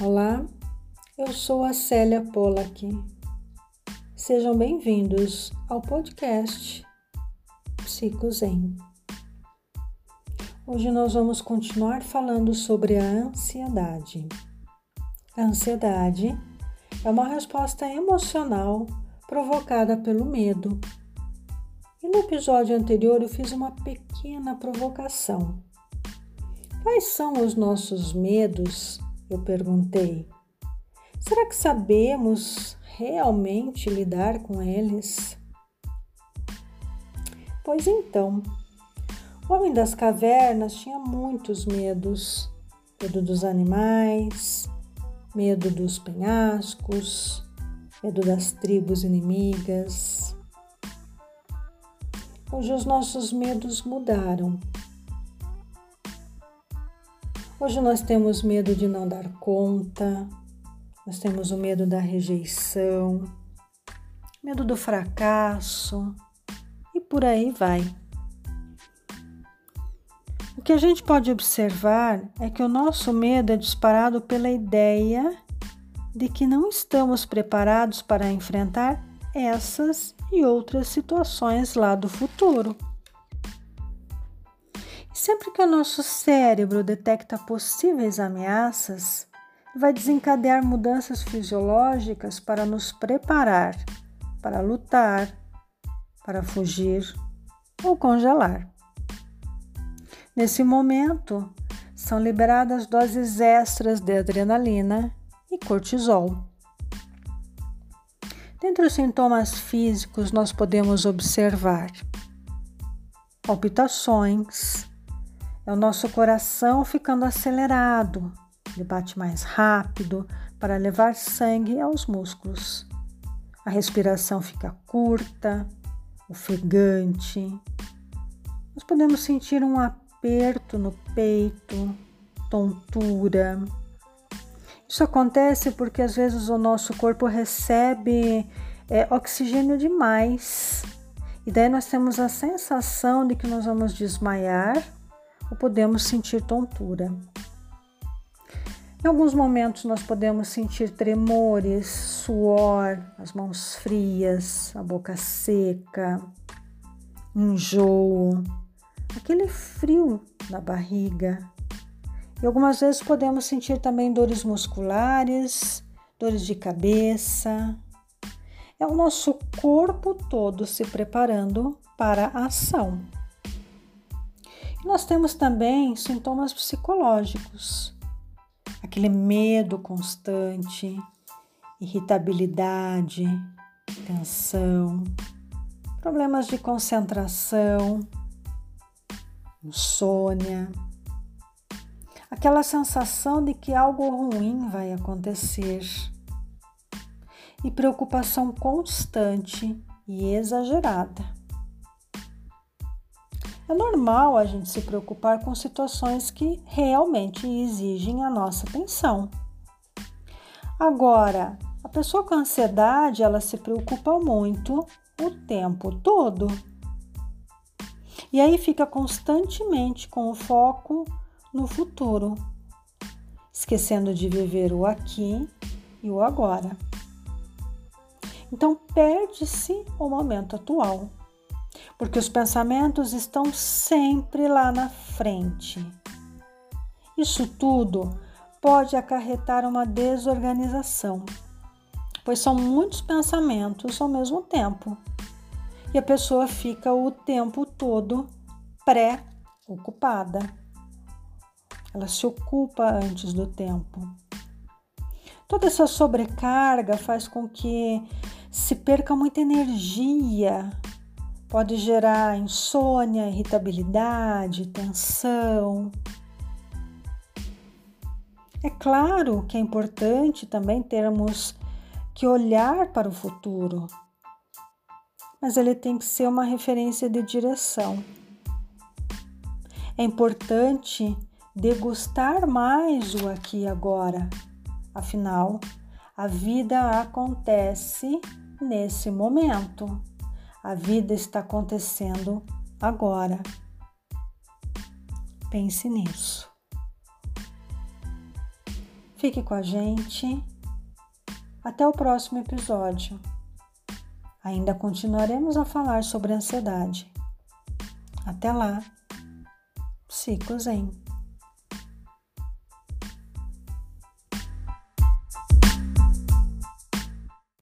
Olá, eu sou a Célia Pollack. Sejam bem-vindos ao podcast Psico Zen. Hoje nós vamos continuar falando sobre a ansiedade. A ansiedade é uma resposta emocional provocada pelo medo. E no episódio anterior eu fiz uma pequena provocação. Quais são os nossos medos? Eu perguntei. Será que sabemos realmente lidar com eles? Pois então, o homem das cavernas tinha muitos medos: medo dos animais, medo dos penhascos, medo das tribos inimigas. Hoje os nossos medos mudaram. Hoje nós temos medo de não dar conta, nós temos o medo da rejeição, medo do fracasso e por aí vai. O que a gente pode observar é que o nosso medo é disparado pela ideia de que não estamos preparados para enfrentar essas e outras situações lá do futuro. Sempre que o nosso cérebro detecta possíveis ameaças, vai desencadear mudanças fisiológicas para nos preparar para lutar, para fugir ou congelar. Nesse momento, são liberadas doses extras de adrenalina e cortisol. Dentre os sintomas físicos, nós podemos observar palpitações, é o nosso coração ficando acelerado, ele bate mais rápido para levar sangue aos músculos. A respiração fica curta, ofegante. Nós podemos sentir um aperto no peito, tontura. Isso acontece porque às vezes o nosso corpo recebe é, oxigênio demais. E daí nós temos a sensação de que nós vamos desmaiar ou podemos sentir tontura. Em alguns momentos nós podemos sentir tremores, suor, as mãos frias, a boca seca, enjoo, aquele frio na barriga. E algumas vezes podemos sentir também dores musculares, dores de cabeça. É o nosso corpo todo se preparando para a ação. Nós temos também sintomas psicológicos, aquele medo constante, irritabilidade, tensão, problemas de concentração, insônia, aquela sensação de que algo ruim vai acontecer. E preocupação constante e exagerada. É normal a gente se preocupar com situações que realmente exigem a nossa atenção. Agora, a pessoa com ansiedade, ela se preocupa muito o tempo todo. E aí fica constantemente com o foco no futuro, esquecendo de viver o aqui e o agora. Então perde-se o momento atual porque os pensamentos estão sempre lá na frente. Isso tudo pode acarretar uma desorganização, pois são muitos pensamentos ao mesmo tempo e a pessoa fica o tempo todo pré-ocupada. Ela se ocupa antes do tempo. Toda essa sobrecarga faz com que se perca muita energia Pode gerar insônia, irritabilidade, tensão. É claro que é importante também termos que olhar para o futuro, mas ele tem que ser uma referência de direção. É importante degustar mais o aqui e agora, afinal, a vida acontece nesse momento. A vida está acontecendo agora. Pense nisso. Fique com a gente. Até o próximo episódio. Ainda continuaremos a falar sobre ansiedade. Até lá. Psico Zen.